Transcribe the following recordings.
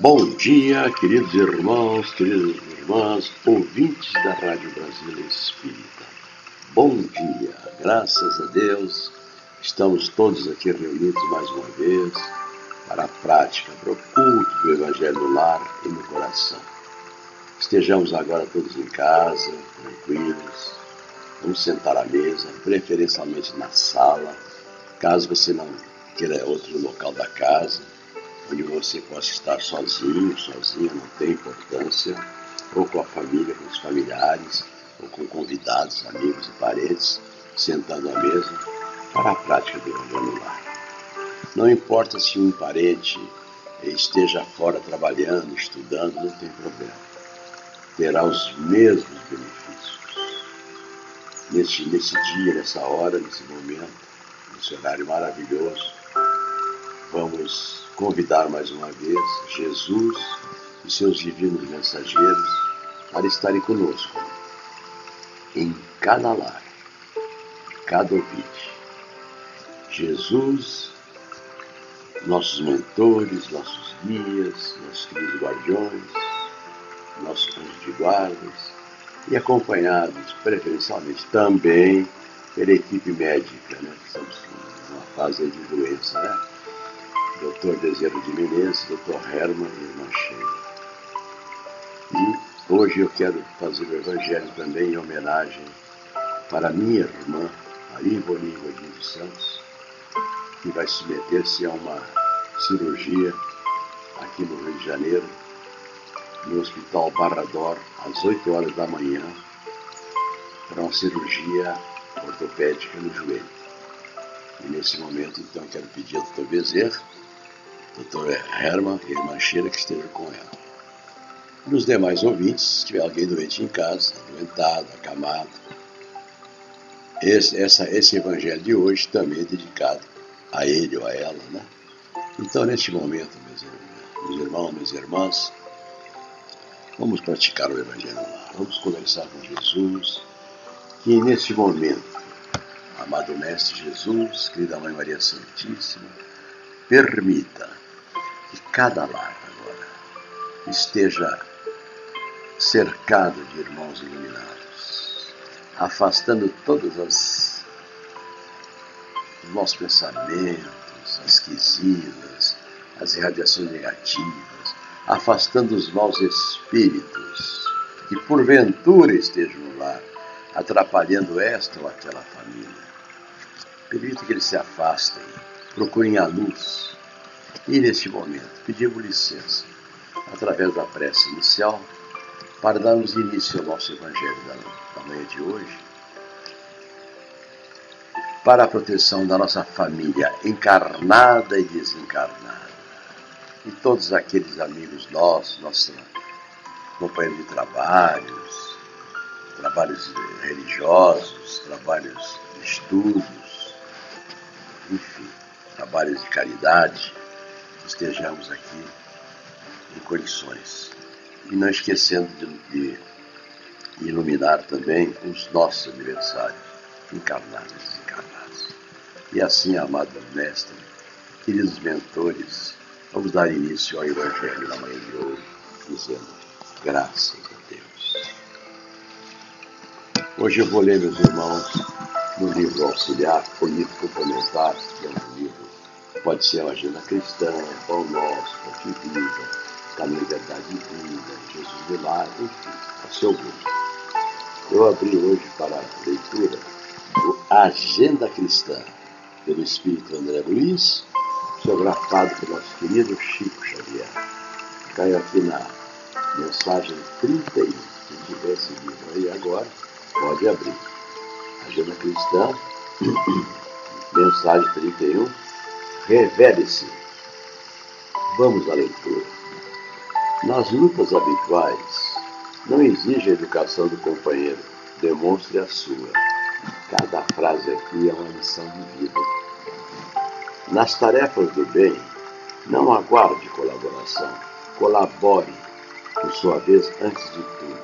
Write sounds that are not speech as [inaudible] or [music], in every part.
Bom dia, queridos irmãos, queridas irmãs, ouvintes da Rádio Brasília Espírita. Bom dia, graças a Deus, estamos todos aqui reunidos mais uma vez para a prática, para o culto do Evangelho no lar e no coração. Estejamos agora todos em casa, tranquilos, vamos sentar à mesa, preferencialmente na sala, caso você não queira outro local da casa onde você possa estar sozinho, sozinha, não tem importância, ou com a família, com os familiares, ou com convidados, amigos e parentes, sentando à mesa para a prática do Evangelho lar. Não importa se um parente esteja fora trabalhando, estudando, não tem problema. Terá os mesmos benefícios. Nesse, nesse dia, nessa hora, nesse momento, nesse horário maravilhoso, vamos convidar mais uma vez Jesus e seus divinos mensageiros para estarem conosco em cada lar, cada ouvinte. Jesus, nossos mentores, nossos guias, nossos queridos guardiões, nossos anjos de guardas e acompanhados preferencialmente também pela equipe médica, né? Estamos numa fase de doença, né? Dr. Dezeiro de Menezes, Dr. Herman e irmã. E hoje eu quero fazer o Evangelho também em homenagem para minha irmã, a Ivone Godinho dos Santos, que vai submeter-se a uma cirurgia aqui no Rio de Janeiro, no Hospital Barrador, às 8 horas da manhã, para uma cirurgia ortopédica no joelho. E nesse momento, então, quero pedir ao Dr. Bezerra doutor Herman e irmã Sheila que estejam com ela. Nos demais ouvintes, se tiver alguém doente em casa, adoentado, acamado, esse, essa, esse evangelho de hoje também é dedicado a ele ou a ela, né? Então, neste momento, meus, irmãos, minhas irmãs, vamos praticar o evangelho lá. Vamos conversar com Jesus, que neste momento, amado Mestre Jesus, querida Mãe Maria Santíssima, permita cada lar agora esteja cercado de irmãos iluminados, afastando todas as os nossos pensamentos, as quisilas, as irradiações negativas, afastando os maus espíritos que porventura estejam lar, atrapalhando esta ou aquela família. Permita que eles se afastem, procurem a luz e neste momento, pedimos licença, através da prece inicial, para darmos início ao nosso Evangelho da, manhã de hoje, para a proteção da nossa família encarnada e desencarnada, e todos aqueles amigos nossos, nossos companheiros de trabalhos, trabalhos religiosos, trabalhos de estudos, enfim, trabalhos de caridade, estejamos aqui em condições. E não esquecendo de, de iluminar também os nossos aniversários, encarnados e desencarnados. E assim, amado mestre, queridos mentores, vamos dar início ao Evangelho na manhã de hoje, dizendo graças a Deus. Hoje eu vou ler, meus irmãos, no livro auxiliar, Político Complementar, que é um livro Pode ser uma agenda cristã, pão nosso, fonte vida, caminho, verdade e vida, Jesus milagre, enfim, a seu gosto. Eu abri hoje para a leitura o Agenda Cristã, pelo Espírito André Luiz, psicografado pelo nosso querido Chico Xavier. Caiu aqui na mensagem 31. Quem tiver esse livro aí agora, pode abrir. Agenda Cristã, [coughs] mensagem 31 revele-se. Vamos à leitura. Nas lutas habituais, não exige a educação do companheiro, demonstre a sua. Cada frase aqui é uma lição de vida. Nas tarefas do bem, não aguarde colaboração. Colabore, por sua vez, antes de tudo.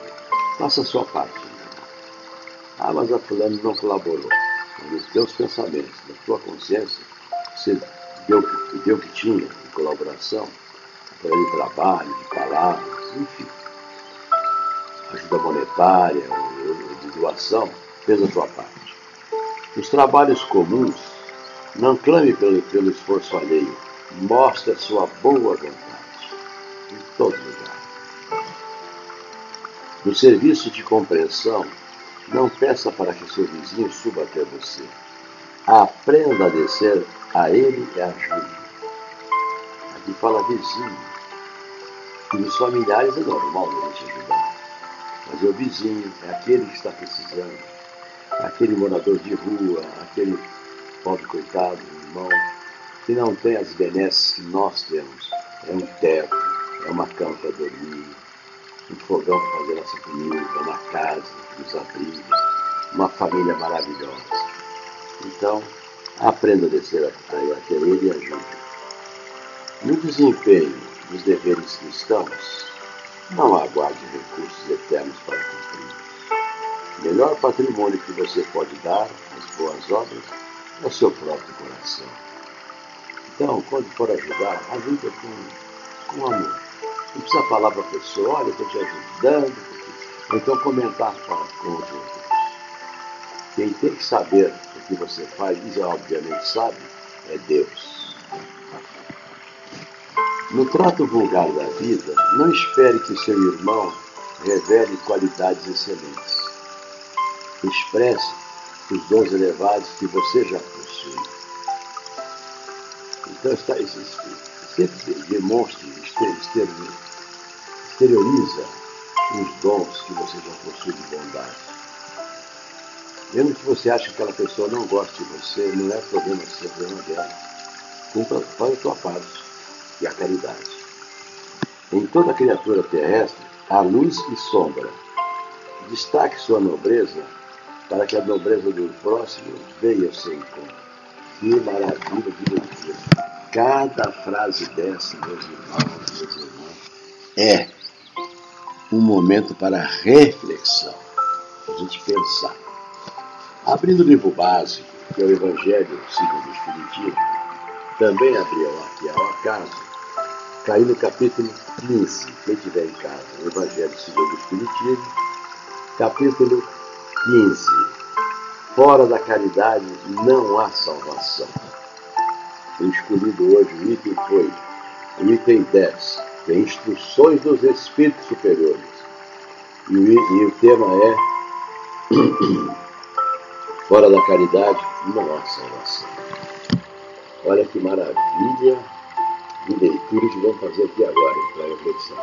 Faça a sua parte. Ah, mas a fulano não colaborou. Nos teus pensamentos, na tua consciência, você deu, deu que tinha em colaboração, através de trabalho, de palavras, enfim. Ajuda monetária, de doação, fez a sua parte. Nos trabalhos comuns, não clame pelo, pelo esforço alheio, mostre a sua boa vontade, em todo lugar. No serviço de compreensão, não peça para que seu vizinho suba até você. Aprenda a descer a ele e ajude. Aqui fala vizinho. E os familiares é normal a gente ajudar. Mas é o vizinho, é aquele que está precisando. É aquele morador de rua, aquele pobre coitado, irmão, que não tem as benesses que nós temos. É um teto, é uma cama para dormir, um fogão para fazer nossa comida, uma casa, nos abrigos, uma família maravilhosa. Então, aprenda a descer a, a querer e ajude. No desempenho dos deveres cristãos, não aguarde recursos eternos para cumprir. O melhor patrimônio que você pode dar às boas obras é o seu próprio coração. Então, quando for ajudar, ajuda com, com amor. Não precisa falar para a pessoa, olha, estou te ajudando, ou então comentar com os outros. Quem tem que saber o que você faz, e obviamente sabe, é Deus. No trato vulgar da vida, não espere que seu irmão revele qualidades excelentes. Expresse os dons elevados que você já possui. Então, está, sempre demonstre, exterioriza os dons que você já possui de bondade. Mesmo que você ache que aquela pessoa não goste de você, não é problema seu, é problema dela. Cumpra, a tua parte, e a caridade. Em toda criatura terrestre há luz e sombra. Destaque sua nobreza para que a nobreza do próximo ao seu encontro. Que maravilha de leitura. Cada frase dessa, meus irmãos, meus irmãos, é um momento para reflexão, a gente pensar. Abrindo o livro básico, que é o Evangelho segundo o Espiritismo, também abriu aqui ao acaso, caí no capítulo 15, quem tiver em casa, o Evangelho segundo o Espiritismo, capítulo 15. Fora da caridade não há salvação. O escolhido hoje o item foi o item 10, que é Instruções dos Espíritos Superiores. E e o tema é [clears throat] Fora da caridade há salvação. Olha que maravilha de leitura que vamos fazer aqui agora, para a reflexão.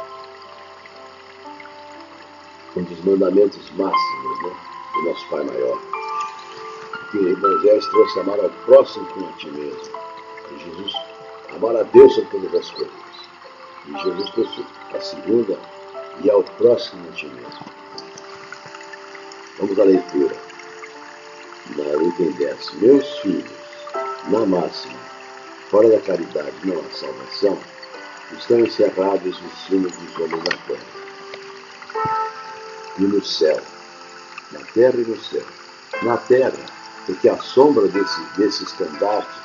Um dos mandamentos máximos né, do nosso Pai Maior. Que Moisés trouxe amar ao próximo como a ti mesmo. E Jesus, amar a Deus sobre todas as coisas. E Jesus trouxe a segunda e ao próximo a ti mesmo. Vamos à leitura. Item 10. Meus filhos, na máxima, fora da caridade não há salvação, estão encerrados os sinos dos homens na terra. E no céu. Na terra e no céu. Na terra, porque a sombra desse, desse estandarte,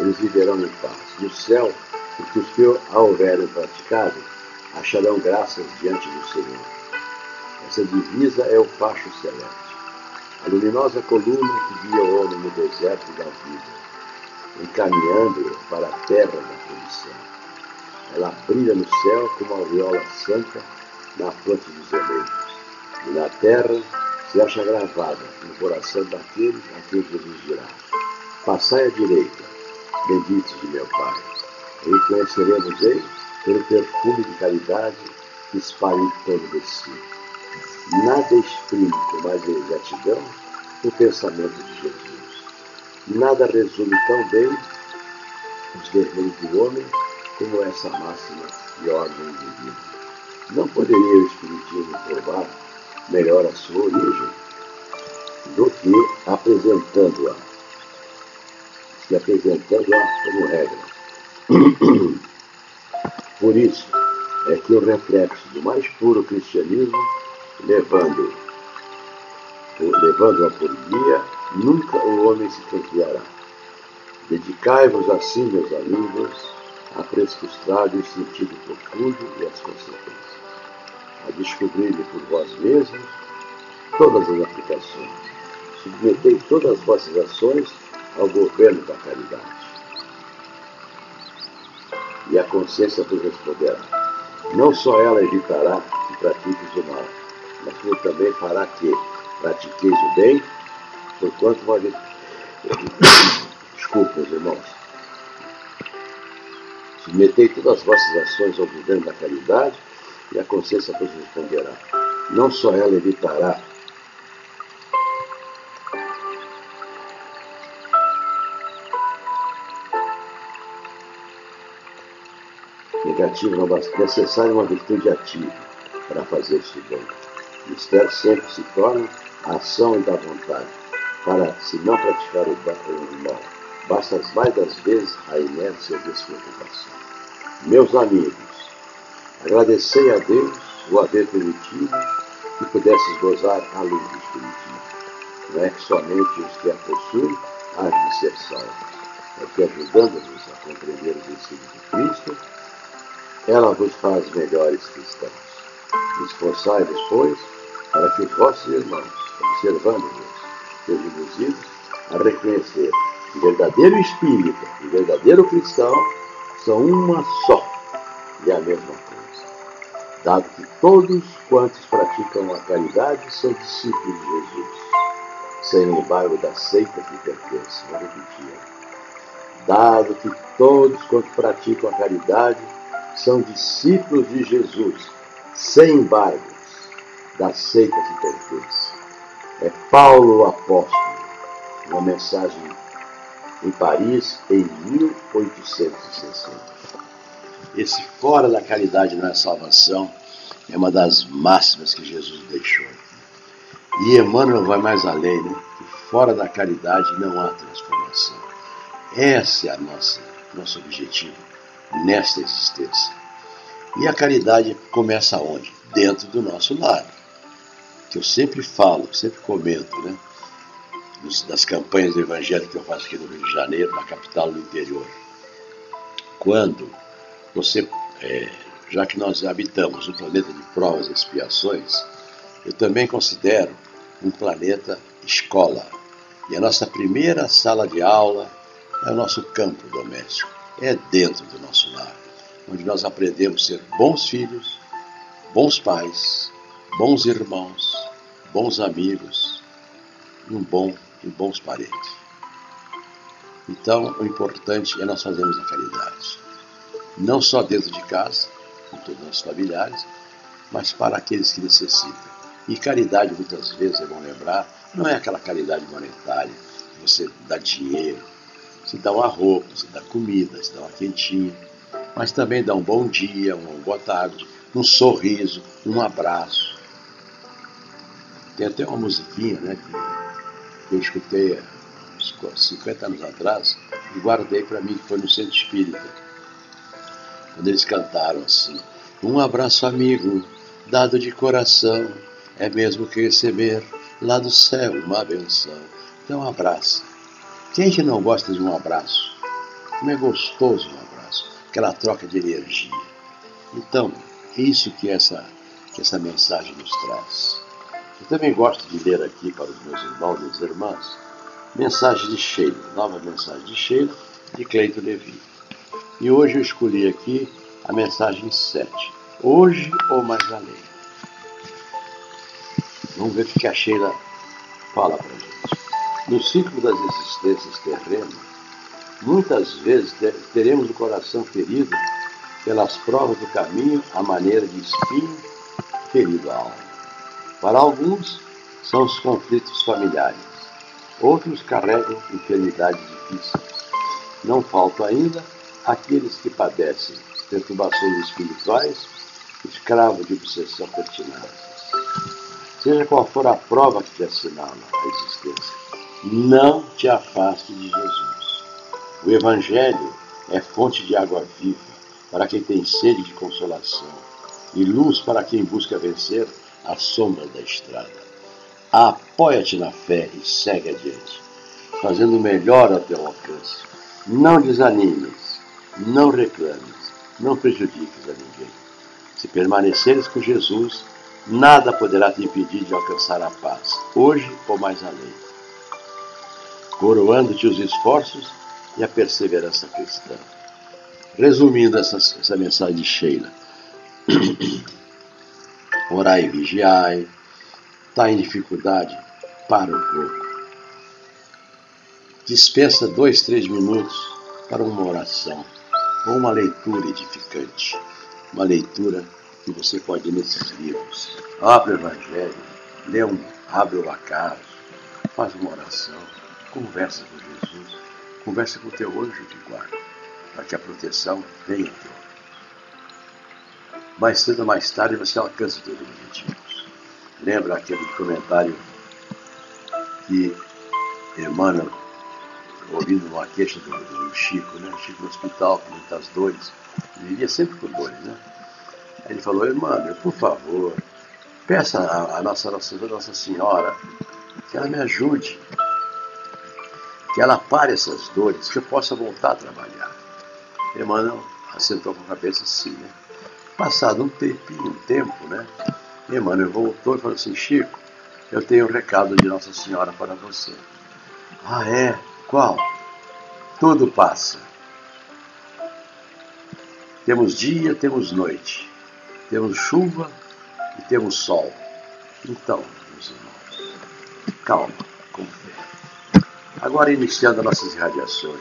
eles viverão em paz. No céu, porque os que a houverem praticado acharão graças diante do Senhor. Essa divisa é o facho celeste, a luminosa coluna que guia o homem no deserto da vida encaminhando-o para a terra da perdição. Ela brilha no céu como a aureola santa na fronte dos eleitos. E na terra se acha gravada no coração daqueles a quem Jesus dirá: Passai à direita, benditos de meu Pai. E conheceremos ele pelo perfume de caridade que espalha em todo de si. Nada exprime com mais exatidão o pensamento de Jesus. Nada resume tão bem os deveres do homem como essa máxima e ordem divina. Não poderia o Espiritismo provar melhor a sua origem do que apresentando-a, se apresentando-a como regra. [clears throat] Por isso é que o reflexo do mais puro cristianismo, levando levando-a por guia, nunca o homem se confiará. Dedicai-vos assim, meus amigos, a prescrustrar o sentido profundo e as consequências, a descobrir por vós mesmos todas as aplicações. Submetei todas as vossas ações ao governo da caridade. E a consciência vos responderá. Não só ela evitará que pratiques o mal, como também fará que pratiqueis o bem, porquanto vale. Desculpa, irmãos. Submetei todas as vossas ações ao governo da caridade e a consciência vos responderá. Não só ela evitará negativo não basta. Necessária uma virtude ativa para fazer isso bem. Sempre se torna a ação da vontade, para se não praticar o mal. Basta as mais das vezes a inércia e a despreocupação. Meus amigos, agradecei a Deus o haver permitido que pudesses gozar a luz do Espiritismo. Não é que somente os que a possuem há de ser salvos, é que ajudando-vos a compreender os ensinos de Cristo, ela vos faz melhores cristãos. Esforçai-vos, pois, para que os vossos irmãos, observando-vos, sejam induzidos a reconhecer que verdadeiro espírita e verdadeiro cristão são uma só e a mesma coisa. Dado que todos quantos praticam a caridade são discípulos de Jesus, sem embargo da seita que pertence. Vou repetir. Dado que todos quantos praticam a caridade são discípulos de Jesus, sem embargos, da seita que pertence. É Paulo o apóstolo, uma mensagem em Paris em 1860. Esse fora da caridade não é salvação é uma das máximas que Jesus deixou. E Emmanuel vai mais além, né? Que fora da caridade não há transformação. Esse é nossa nosso objetivo nesta existência. E a caridade começa onde? Dentro do nosso lar. Que eu sempre falo, sempre comento, né? Das campanhas do Evangelho que eu faço aqui no Rio de Janeiro, na capital do interior. Quando você, é, já que nós habitamos um planeta de provas e expiações, eu também considero um planeta escola. E a nossa primeira sala de aula é o nosso campo doméstico é dentro do nosso lar, onde nós aprendemos a ser bons filhos, bons pais, bons irmãos, bons amigos e um bom e bons parentes. Então, o importante é nós fazermos a caridade, não só dentro de casa, com todos os familiares, mas para aqueles que necessitam. E caridade, muitas vezes, é bom lembrar, não é aquela caridade monetária, você dá dinheiro, você dá uma roupa, você dá comida, você dá uma quentinha, mas também dá um bom dia, uma boa tarde, um sorriso, um abraço. Tem até uma musiquinha né, que eu escutei há 50 anos atrás e guardei para mim, que foi no Centro Espírita. Quando eles cantaram assim: Um abraço amigo, dado de coração, é mesmo que receber lá do céu uma benção. Então, um abraço quem que não gosta de um abraço? Como é gostoso um abraço, aquela troca de energia. Então, é isso que essa, que essa mensagem nos traz. Eu também gosto de ler aqui para os meus irmãos e irmãs mensagem de Sheila, nova mensagem de Sheila, de Cleito Levi. E hoje eu escolhi aqui a mensagem 7. Hoje ou mais além. Vamos ver o que a Sheila fala para gente. No ciclo das existências terrenas, muitas vezes teremos o coração ferido pelas provas do caminho à maneira de espinho ferido à alma. Para alguns, são os conflitos familiares. Outros carregam enfermidades difíceis. Não faltam ainda aqueles que padecem perturbações espirituais, escravos de obsessão pertinaz. Seja qual for a prova que te assinala a existência, não te afaste de Jesus. O Evangelho é fonte de água viva para quem tem sede de consolação e luz para quem busca vencer a sombra da estrada. Apoia-te na fé e segue adiante, fazendo melhor ao teu alcance. Não desanimes, Não reclames, não prejudiques a ninguém. Se permaneceres com Jesus, nada poderá te impedir de alcançar a paz, hoje ou mais além. Coroando-te os esforços e a perseverança cristã. Resumindo essa, essa mensagem de Sheila. [coughs] Orai e vigiai. Está em dificuldade? Para um pouco. Dispensa dois, três minutos para uma oração ou uma leitura edificante. Uma leitura que você pode ler nesses livros. Abre o Evangelho, lê um, abre o acaso, faz uma oração, conversa com Jesus, conversa com o teu anjo de guarda para que a proteção venha a teu. Mais cedo ou mais tarde você alcança os teus objetivos. Lembra aquele comentário que Emmanuel, ouvindo uma queixa do, do Chico, né? Chico no hospital com muitas dores, ele vivia sempre com dores, né? Ele falou, Emmanuel, por favor, peça a nossa, nossa, nossa Senhora que ela me ajude, que ela pare essas dores, que eu possa voltar a trabalhar. Emmanuel assentou com a cabeça assim, né? Passado um tempinho, um tempo, né? Emmanuel voltou e falou assim, Chico, eu tenho um recado de Nossa Senhora para você. Ah, é? Qual? Tudo passa. Temos dia, temos noite. Temos chuva e temos sol. Então, meus irmãos, calma, com fé. Agora iniciando nossas irradiações.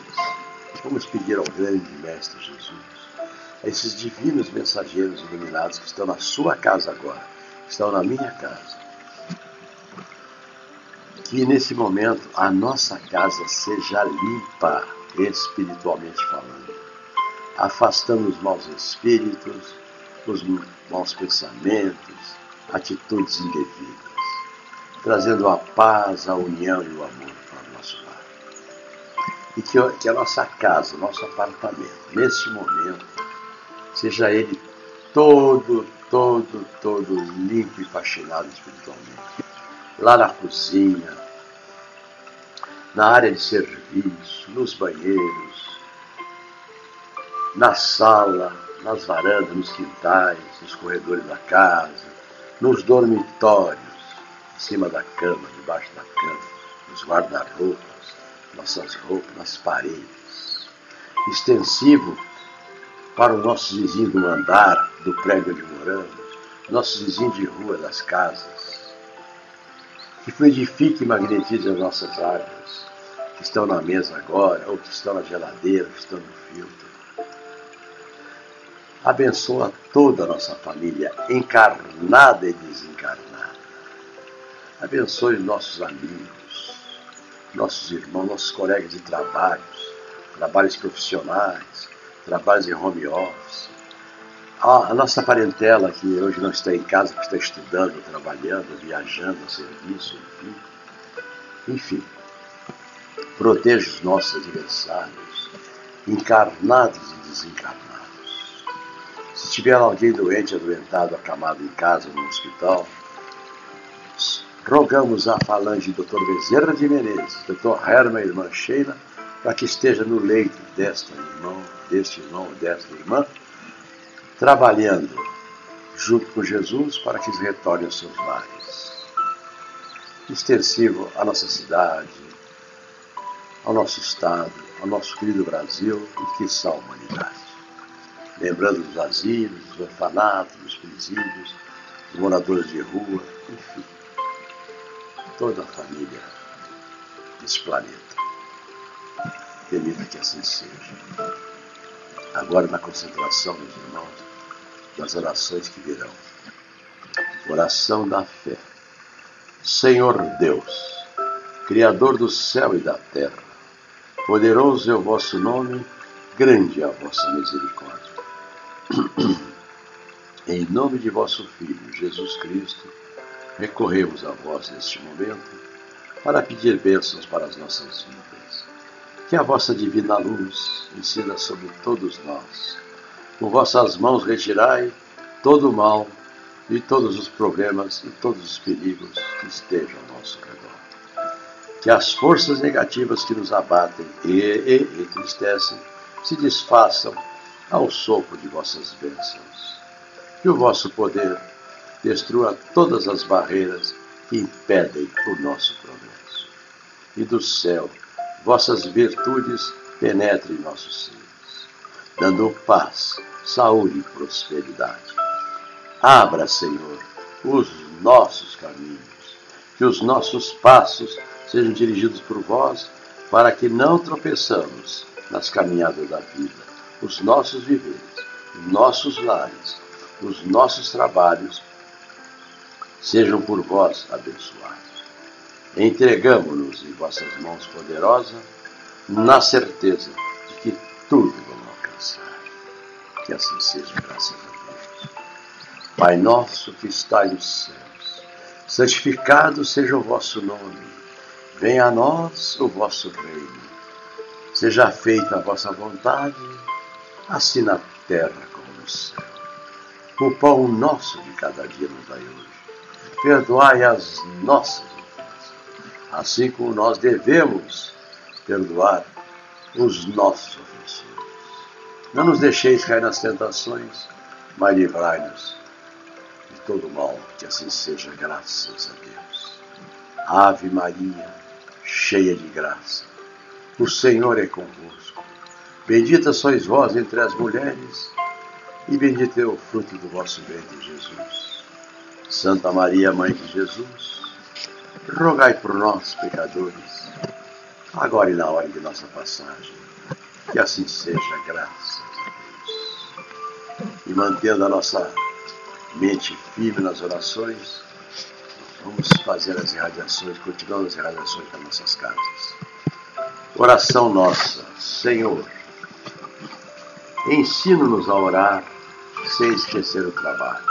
Vamos pedir ao grande Mestre Jesus, a esses divinos mensageiros iluminados que estão na sua casa agora, estão na minha casa, que nesse momento a nossa casa seja limpa, espiritualmente falando, afastando os maus espíritos, os maus pensamentos, atitudes indevidas, trazendo a paz, a união e o amor e que, que a nossa casa, nosso apartamento, nesse momento, seja ele todo, todo, todo limpo e faxinado espiritualmente. Lá na cozinha, na área de serviço, nos banheiros, na sala, nas varandas, nos quintais, nos corredores da casa, nos dormitórios, em cima da cama, debaixo da cama, nos guarda-roupas nossas roupas nas paredes. Extensivo para os nossos vizinhos do andar, do prédio onde moramos, nossos vizinhos de rua, das casas. Que fluidifique e magnetize as nossas águas, que estão na mesa agora, ou que estão na geladeira, que estão no filtro. Abençoa toda a nossa família, encarnada e desencarnada. Abençoe nossos amigos nossos irmãos, nossos colegas de trabalhos, trabalhos profissionais, trabalhos em home office. A, nossa parentela que hoje não está em casa, que está estudando, trabalhando, viajando a serviço, enfim. Enfim, proteja os nossos adversários, encarnados e desencarnados. Se tiver alguém doente, adoentado, acamado em casa, no hospital, rogamos a falange Dr. Bezerra de Menezes, Dr. Herman irmã Sheila, para que esteja no leito desta irmão, deste irmão, desta irmã, trabalhando junto com Jesus para que eles retornem aos seus lares. Extensivo à nossa cidade, ao nosso Estado, ao nosso querido Brasil e que a humanidade. Lembrando dos asilos, dos orfanatos, dos presídios, dos moradores de rua, enfim toda a família desse planeta. Permita que assim seja. Agora, na concentração, meus irmãos, das orações que virão. Oração da fé. Senhor Deus, Criador do céu e da terra, poderoso é o vosso nome, grande é a vossa misericórdia. [clears throat] em nome de vosso Filho, Jesus Cristo, recorremos a vós neste momento para pedir bênçãos para as nossas vidas. Que a vossa divina luz ensina sobre todos nós. Com vossas mãos retirai todo o mal e todos os problemas e todos os perigos que estejam ao nosso redor. Que as forças negativas que nos abatem e, e entristecem se desfaçam ao sopro de vossas bênçãos. Que o vosso poder destrua todas as barreiras que impedem o nosso progresso. E do céu, vossas virtudes penetrem nossos seios, dando paz, saúde e prosperidade. Abra, Senhor, os nossos caminhos, que os nossos passos sejam dirigidos por vós, para que não tropeçamos nas caminhadas da vida, os nossos viveres, nossos lares, os nossos trabalhos sejam por vós abençoados. Entregamo-nos em vossas mãos poderosas, na certeza de que tudo vamos alcançar. Que assim seja, graças a Deus. Pai nosso que estais nos céus, santificado seja o vosso nome. Venha a nós o vosso reino. Seja feita a vossa vontade, assim na terra como no céu. O pão nosso de cada dia nos dai hoje perdoai as nossas ofensas, assim como nós devemos perdoar os nossos ofensores. Não nos deixeis cair nas tentações, mas livrai-nos de todo mal, que assim seja, graças a Deus. Ave Maria, cheia de graça, o Senhor é convosco. Bendita sois vós entre as mulheres, e bendito é o fruto do vosso ventre, Jesus. Santa Maria, Mãe de Jesus, rogai por nós, pecadores, agora e na hora de nossa passagem. Que assim seja, graças a Deus. E mantendo a nossa mente firme nas orações, vamos fazer as irradiações, continuando as irradiações para nossas casas. Oração nossa, Senhor, ensina-nos a orar sem esquecer o trabalho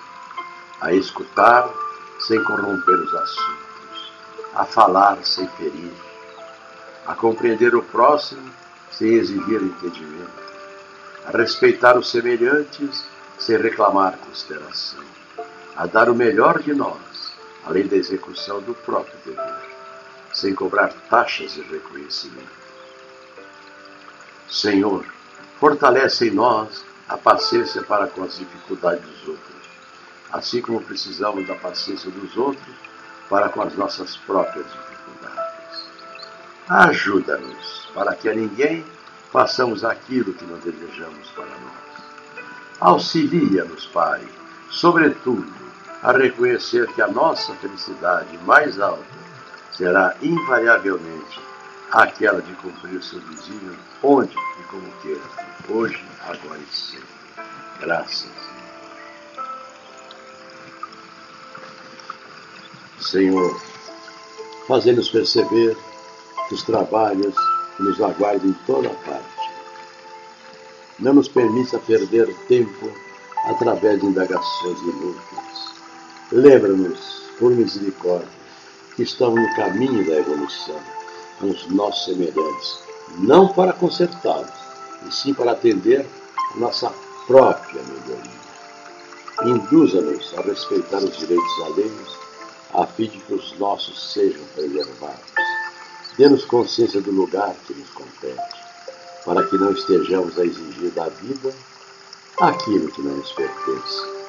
a escutar sem corromper os assuntos, a falar sem ferir, a compreender o próximo sem exigir entendimento, a respeitar os semelhantes sem reclamar consideração, a dar o melhor de nós, além da execução do próprio dever, sem cobrar taxas de reconhecimento. Senhor, fortalece em nós a paciência para com as dificuldades dos outros assim como precisamos da paciência dos outros para com as nossas próprias dificuldades. Ajuda-nos para que a ninguém façamos aquilo que não desejamos para nós. Auxilia-nos, Pai, sobretudo, a reconhecer que a nossa felicidade mais alta será invariavelmente aquela de cumprir o seu desígnio onde e como queira, hoje, agora e sempre. Graças Senhor, fazendo-nos perceber os trabalhos que nos aguardam em toda parte. Não nos permita perder tempo através de indagações inúteis. Lembra-nos, por misericórdia, que estamos no caminho da evolução com os nossos semelhantes, não para consertá-los, e sim para atender a nossa própria melhoria. Induza-nos a respeitar os direitos alheios a fim de que os nossos sejam preservados. Dê-nos consciência do lugar que nos compete, para que não estejamos a exigir da vida aquilo que não nos pertence.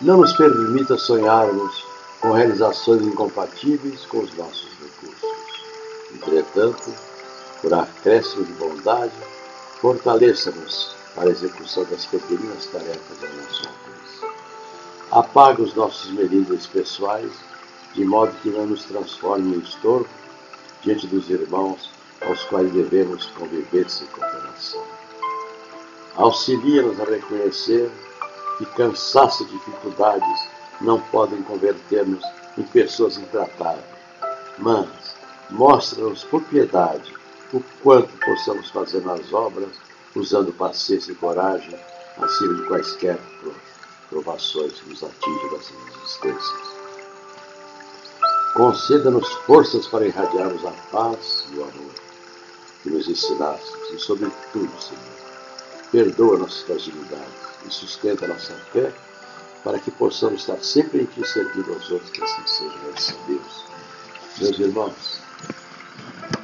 Não nos permita sonharmos com realizações incompatíveis com os nossos recursos. Entretanto, por acréscimo de bondade, fortaleça-nos para a execução das pequenas tarefas ao nosso alcance. Apaga os nossos melindres pessoais de modo que não nos transforme em estorvo diante dos irmãos aos quais devemos conviver sem cooperação. Auxilia-nos a reconhecer que cansaço e dificuldades não podem converter-nos em pessoas intratáveis, mas mostra-nos por piedade o quanto possamos fazer nas obras usando paciência e coragem acima de quaisquer provações que nos atingem das existências. Conceda-nos forças para irradiarmos a paz e o amor que nos ensinastes e, sobretudo, Senhor, perdoa nossas fragilidades e sustenta nossa fé para que possamos estar sempre em Ti servindo aos outros, que assim seja, graças a Deus. Meus irmãos,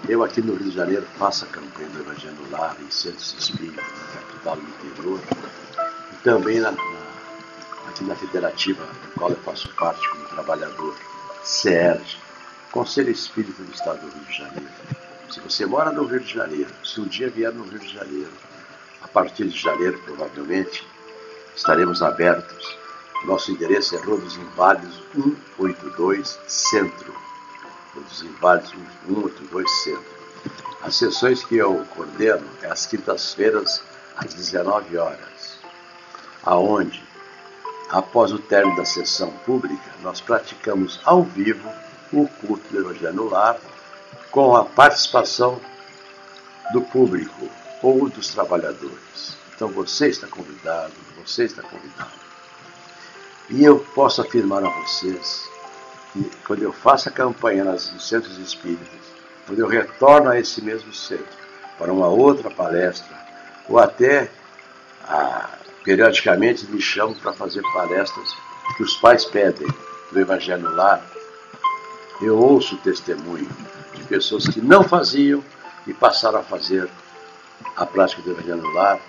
eu aqui no Rio de Janeiro faço a campanha do Evangelho Lar, em centros espíritas, na capital do interior, e também na, aqui na federativa, da qual eu faço parte como trabalhador, CERJ, Conselho Espírita do Estado do Rio de Janeiro. Se você mora no Rio de Janeiro, se um dia vier no Rio de Janeiro, a partir de janeiro, provavelmente, estaremos abertos. Nosso endereço é Rua dos Inválidos 182 Centro. Rua dos Inválidos 182 Centro. As sessões que eu coordeno é às quintas-feiras, às 19 horas, aonde, após o término da sessão pública, nós praticamos ao vivo o culto do Evangelho no Lar, com a participação do público ou dos trabalhadores. Então você está convidado, você está convidado. E eu posso afirmar a vocês que quando eu faço a campanha nos centros espíritas, quando eu retorno a esse mesmo centro para uma outra palestra, ou até ah, periodicamente me chamam para fazer palestras que os pais pedem do Evangelho Lar, eu ouço testemunho de pessoas que não faziam e passaram a fazer a prática do Evangelho lar,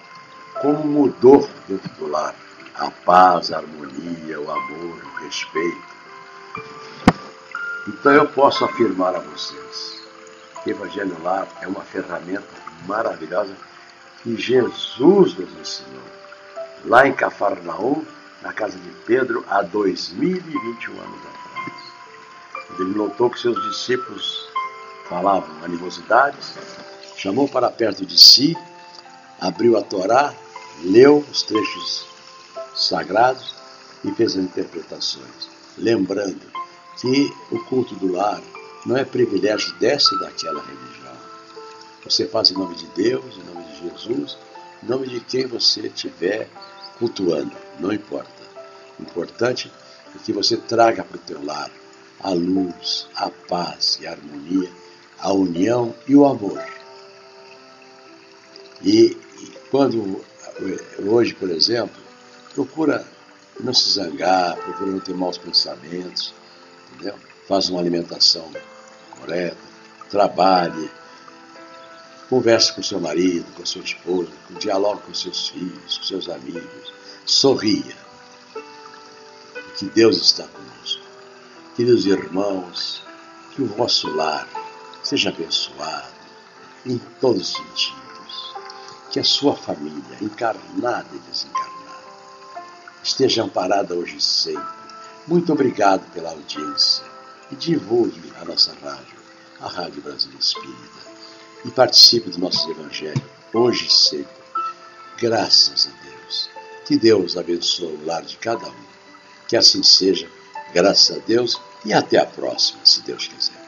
como mudou dentro do lar a paz, a harmonia, o amor, o respeito. Então eu posso afirmar a vocês que o Evangelho lar é uma ferramenta maravilhosa que Jesus nos ensinou. Lá em Cafarnaum, na casa de Pedro, há 2021 anos atrás. Ele notou que seus discípulos falavam animosidades, chamou para perto de si, abriu a Torá, leu os trechos sagrados e fez as interpretações, lembrando que o culto do lar não é privilégio dessa e daquela religião. Você faz em nome de Deus, em nome de Jesus, em nome de quem você estiver cultuando, não importa. O importante é que você traga para o teu lar a luz, a paz e a harmonia, a união e o amor. E quando, hoje, por exemplo, procura não se zangar, procura não ter maus pensamentos, entendeu? Faz uma alimentação correta, trabalhe, converse com seu marido, com sua esposa, dialogue com seus filhos, com seus amigos, sorria. Que Deus está conosco. Queridos irmãos, que o vosso lar seja abençoado em todos os sentidos que a sua família, encarnada e desencarnada, esteja amparada hoje e sempre. Muito obrigado pela audiência e divulgue a nossa rádio, a Rádio Brasil Espírita, e participe do nosso Evangelho hoje e sempre. Graças a Deus. Que Deus abençoe o lar de cada um. Que assim seja, graças a Deus, e até a próxima, se Deus quiser.